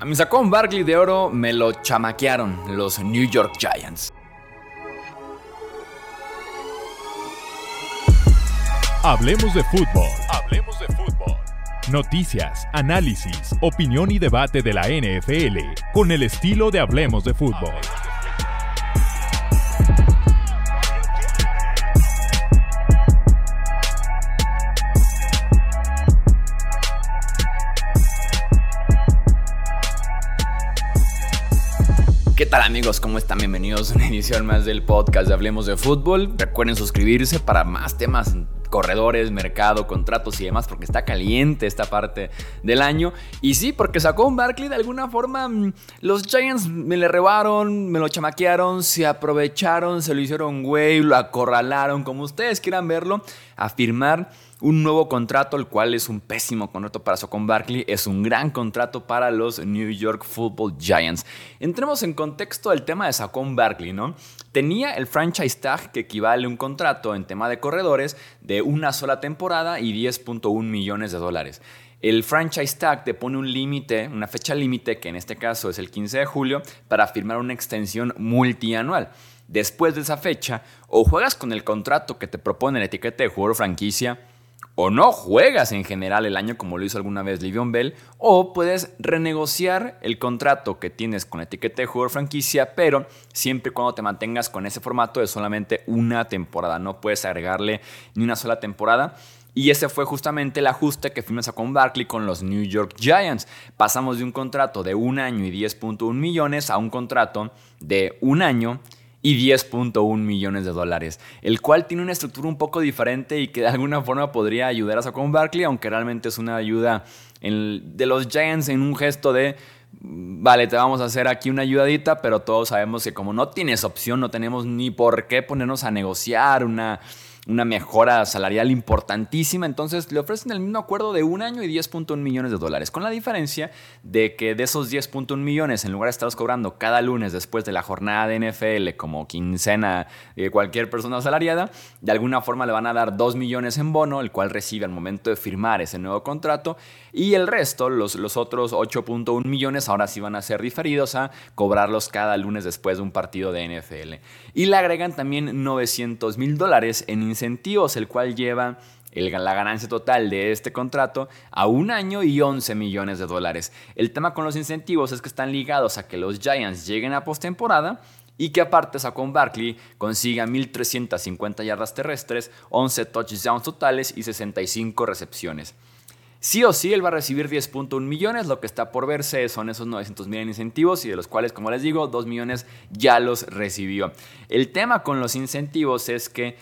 A mi sacón Barkley de oro me lo chamaquearon los New York Giants. Hablemos de fútbol. Hablemos de fútbol. Noticias, análisis, opinión y debate de la NFL con el estilo de Hablemos de fútbol. Tal amigos? ¿Cómo están? Bienvenidos a una edición más del podcast de Hablemos de Fútbol. Recuerden suscribirse para más temas corredores, mercado, contratos y demás, porque está caliente esta parte del año. Y sí, porque sacó un Barkley de alguna forma. Mm, los Giants me le rebaron, me lo chamaquearon, se aprovecharon, se lo hicieron güey, lo acorralaron, como ustedes quieran verlo, a firmar un nuevo contrato, el cual es un pésimo contrato para Socon Barkley, es un gran contrato para los New York Football Giants. Entremos en contexto del tema de Sacon Barkley, ¿no? Tenía el franchise tag que equivale a un contrato en tema de corredores de una sola temporada y 10.1 millones de dólares. El franchise tag te pone un límite, una fecha límite, que en este caso es el 15 de julio, para firmar una extensión multianual. Después de esa fecha, o juegas con el contrato que te propone la etiqueta de jugador franquicia, o no juegas en general el año como lo hizo alguna vez Livion Bell, o puedes renegociar el contrato que tienes con la etiqueta de jugador franquicia, pero siempre y cuando te mantengas con ese formato de solamente una temporada. No puedes agregarle ni una sola temporada. Y ese fue justamente el ajuste que firmó con Barkley con los New York Giants. Pasamos de un contrato de un año y 10.1 millones a un contrato de un año y 10.1 millones de dólares, el cual tiene una estructura un poco diferente y que de alguna forma podría ayudar a Saquon Barkley, aunque realmente es una ayuda de los Giants en un gesto de vale, te vamos a hacer aquí una ayudadita, pero todos sabemos que como no tienes opción, no tenemos ni por qué ponernos a negociar una una mejora salarial importantísima. Entonces le ofrecen el mismo acuerdo de un año y 10.1 millones de dólares. Con la diferencia de que de esos 10.1 millones, en lugar de estarlos cobrando cada lunes después de la jornada de NFL como quincena de cualquier persona asalariada, de alguna forma le van a dar 2 millones en bono, el cual recibe al momento de firmar ese nuevo contrato. Y el resto, los, los otros 8.1 millones, ahora sí van a ser diferidos a cobrarlos cada lunes después de un partido de NFL. Y le agregan también 900 mil dólares en incentivos, el cual lleva la ganancia total de este contrato a un año y 11 millones de dólares. El tema con los incentivos es que están ligados a que los Giants lleguen a postemporada y que aparte Saquon Barkley consiga 1.350 yardas terrestres, 11 touchdowns totales y 65 recepciones. Sí o sí, él va a recibir 10.1 millones. Lo que está por verse son esos 900 mil en incentivos y de los cuales, como les digo, 2 millones ya los recibió. El tema con los incentivos es que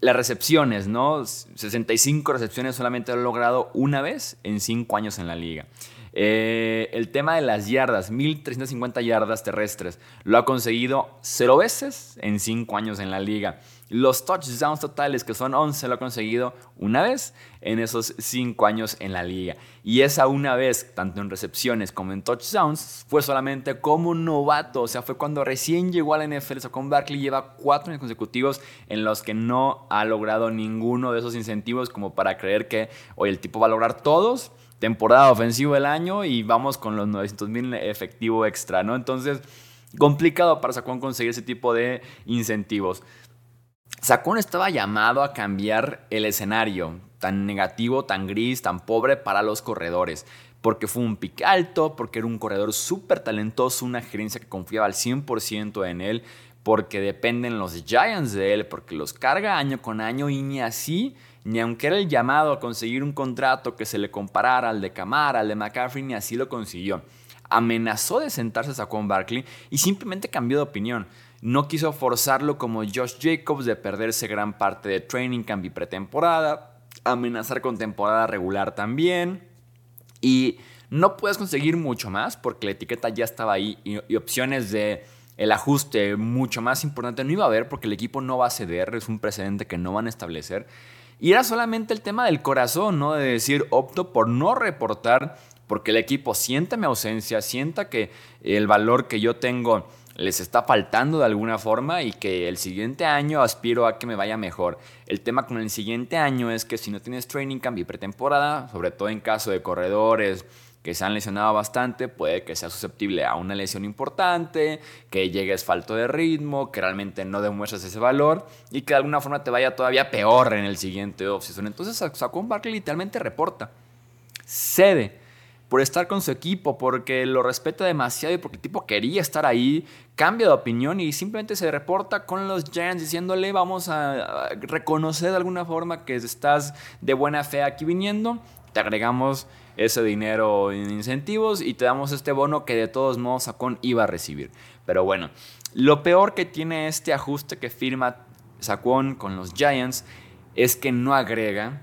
las recepciones, ¿no? 65 recepciones solamente ha logrado una vez en 5 años en la liga. Eh, el tema de las yardas, 1350 yardas terrestres, lo ha conseguido 0 veces en 5 años en la liga. Los touchdowns totales, que son 11, lo ha conseguido una vez en esos 5 años en la liga. Y esa una vez, tanto en recepciones como en touchdowns, fue solamente como novato. O sea, fue cuando recién llegó a la NFL. O con Barkley lleva 4 años consecutivos en los que no ha logrado ninguno de esos incentivos como para creer que hoy el tipo va a lograr todos temporada ofensiva del año y vamos con los 900 mil efectivo extra, ¿no? Entonces, complicado para Saquon conseguir ese tipo de incentivos. Saquon estaba llamado a cambiar el escenario tan negativo, tan gris, tan pobre para los corredores. Porque fue un pick alto, porque era un corredor súper talentoso, una gerencia que confiaba al 100% en él, porque dependen los Giants de él, porque los carga año con año y ni así, ni aunque era el llamado a conseguir un contrato que se le comparara al de Camara, al de McCaffrey, ni así lo consiguió. Amenazó de sentarse a Juan Barkley y simplemente cambió de opinión. No quiso forzarlo como Josh Jacobs de perderse gran parte de training camp y pretemporada, amenazar con temporada regular también. Y no puedes conseguir mucho más porque la etiqueta ya estaba ahí y, opciones de el ajuste mucho más importante no iba a haber porque el equipo no va a ceder, es un precedente que no van a establecer. Y era solamente el tema del corazón, ¿no? De decir, opto por no reportar porque el equipo sienta mi ausencia, sienta que el valor que yo tengo les está faltando de alguna forma y que el siguiente año aspiro a que me vaya mejor. El tema con el siguiente año es que si no tienes training camp pretemporada, sobre todo en caso de corredores, que se han lesionado bastante, puede que sea susceptible a una lesión importante, que llegues falto de ritmo, que realmente no demuestres ese valor y que de alguna forma te vaya todavía peor en el siguiente offseason. Entonces Saquon Barkley literalmente reporta, cede por estar con su equipo, porque lo respeta demasiado y porque el tipo quería estar ahí, cambia de opinión y simplemente se reporta con los Giants diciéndole vamos a reconocer de alguna forma que estás de buena fe aquí viniendo, te agregamos ese dinero en incentivos y te damos este bono que de todos modos Sacón iba a recibir. Pero bueno, lo peor que tiene este ajuste que firma Sacón con los Giants es que no agrega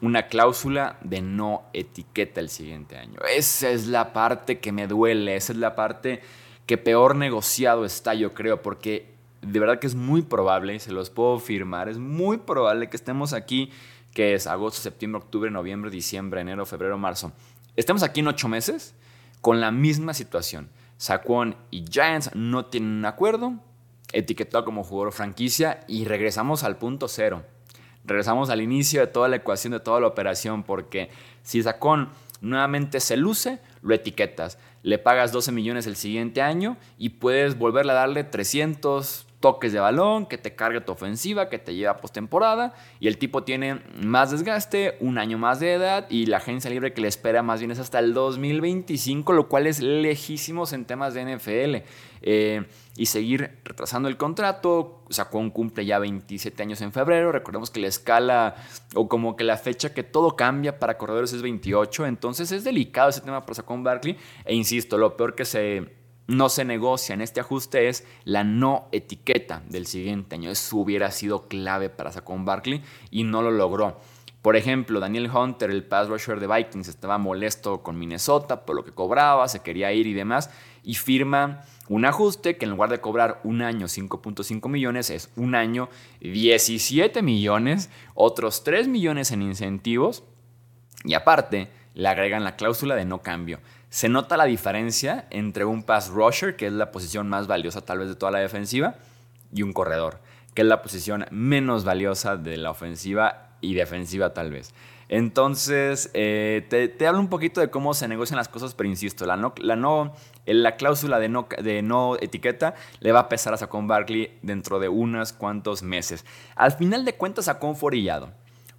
una cláusula de no etiqueta el siguiente año. Esa es la parte que me duele, esa es la parte que peor negociado está, yo creo, porque de verdad que es muy probable, se los puedo firmar, es muy probable que estemos aquí que es agosto, septiembre, octubre, noviembre, diciembre, enero, febrero, marzo. Estamos aquí en ocho meses con la misma situación. Saquon y Giants no tienen un acuerdo, etiquetado como jugador franquicia y regresamos al punto cero. Regresamos al inicio de toda la ecuación, de toda la operación, porque si Saquon nuevamente se luce, lo etiquetas. Le pagas 12 millones el siguiente año y puedes volverle a darle 300, toques de balón, que te cargue tu ofensiva, que te lleva a postemporada. Y el tipo tiene más desgaste, un año más de edad y la agencia libre que le espera más bien es hasta el 2025, lo cual es lejísimos en temas de NFL. Eh, y seguir retrasando el contrato. Sacón cumple ya 27 años en febrero. Recordemos que la escala o como que la fecha que todo cambia para corredores es 28. Entonces es delicado ese tema para Sacón Barkley. E insisto, lo peor que se no se negocia en este ajuste es la no etiqueta del siguiente año. Eso hubiera sido clave para Saquon Barkley y no lo logró. Por ejemplo, Daniel Hunter, el pass rusher de Vikings, estaba molesto con Minnesota por lo que cobraba, se quería ir y demás, y firma un ajuste que en lugar de cobrar un año 5.5 millones, es un año 17 millones, otros 3 millones en incentivos, y aparte le agregan la cláusula de no cambio se nota la diferencia entre un pass rusher, que es la posición más valiosa tal vez de toda la defensiva, y un corredor, que es la posición menos valiosa de la ofensiva y defensiva tal vez. Entonces, eh, te, hablo un poquito de cómo se negocian las cosas, pero insisto, la, no, la, no, la cláusula de no, de no etiqueta le va a pesar a Saquon Barkley dentro de unos cuantos meses. Al final de cuentas, Saquon fue orillado.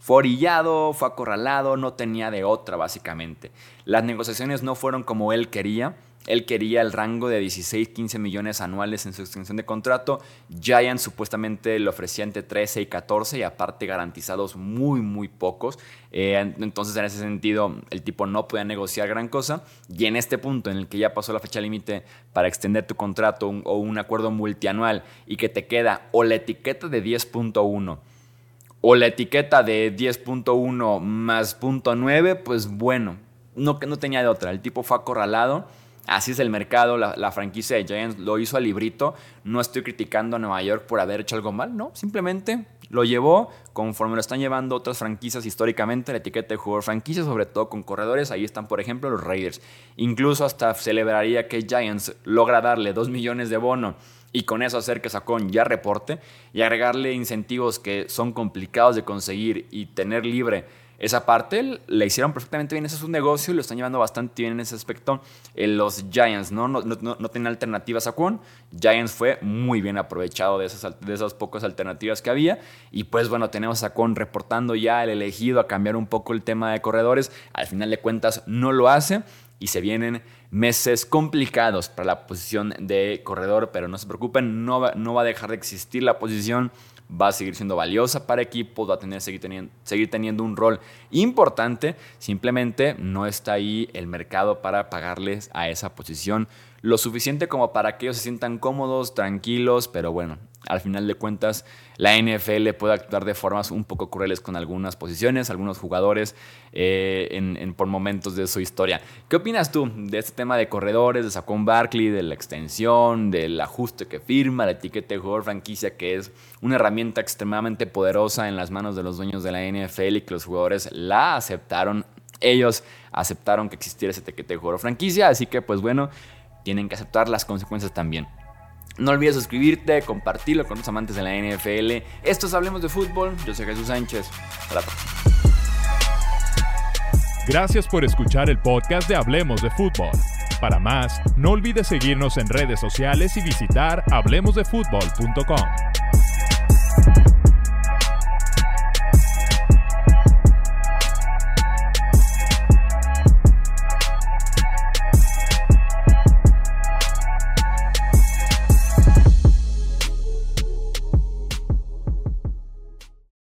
Fue orillado, fue acorralado, no tenía de otra básicamente. Las negociaciones no fueron como él quería. Él quería el rango de 16, 15 millones anuales en su extensión de contrato. Giants supuestamente le ofrecía entre 13 y 14 y aparte garantizados muy, muy pocos. Eh, entonces en ese sentido el tipo no podía negociar gran cosa. Y en este punto en el que ya pasó la fecha límite para extender tu contrato o un acuerdo multianual y que te queda o la etiqueta de 10.1 o la etiqueta de 10.1 más .9, pues bueno, no, no tenía de otra. El tipo fue acorralado. Así es el mercado, la, franquicia de Giants lo hizo al librito. No estoy criticando a Nueva York por haber hecho algo mal, no. Simplemente lo llevó conforme lo están llevando otras franquicias históricamente, la etiqueta de jugador franquicia, sobre todo con corredores. Ahí están, por ejemplo, los Raiders. Incluso hasta celebraría que Giants logra darle 2 millones de bono y con eso hacer que Sacón ya reporte y agregarle incentivos que son complicados de conseguir y tener libre esa parte le hicieron perfectamente bien. Ese es un negocio lo están llevando bastante bien en ese aspecto. los Giants, ¿no? No, no, no tenían alternativas a Kwon. Giants fue muy bien aprovechado de esas, de esas pocas alternativas que había. Y pues bueno, tenemos a reportando ya el elegido a cambiar un poco el tema de corredores. Al final de cuentas no lo hace y se vienen meses complicados para la posición de corredor, pero no se preocupen, no va, no va a dejar de existir la posición, va a seguir siendo valiosa para equipos, va a tener, seguir, teniendo, seguir teniendo un rol importante, simplemente no está ahí el mercado para pagarles a esa posición lo suficiente como para que ellos se sientan cómodos, tranquilos, pero bueno, al final de cuentas la NFL puede actuar de formas un poco crueles con algunas posiciones, algunos jugadores eh, en, por momentos de su historia. ¿Qué opinas tú de este tema de corredores, de Saquon Barkley, de la extensión, del ajuste que firma, la etiqueta de jugador franquicia, que es una herramienta extremadamente poderosa en las manos de los dueños de la NFL y que los jugadores la aceptaron? Ellos aceptaron que existiera ese etiqueta de jugador franquicia, así que pues bueno, tienen que aceptar las consecuencias también. No olvides suscribirte, compartirlo con los amantes de la NFL. Esto es Hablemos de Fútbol. Yo soy Jesús Sánchez. Gracias por escuchar el podcast de Hablemos de Fútbol. Para más, no olvides seguirnos en redes sociales y visitar hablemosdefutbol.com.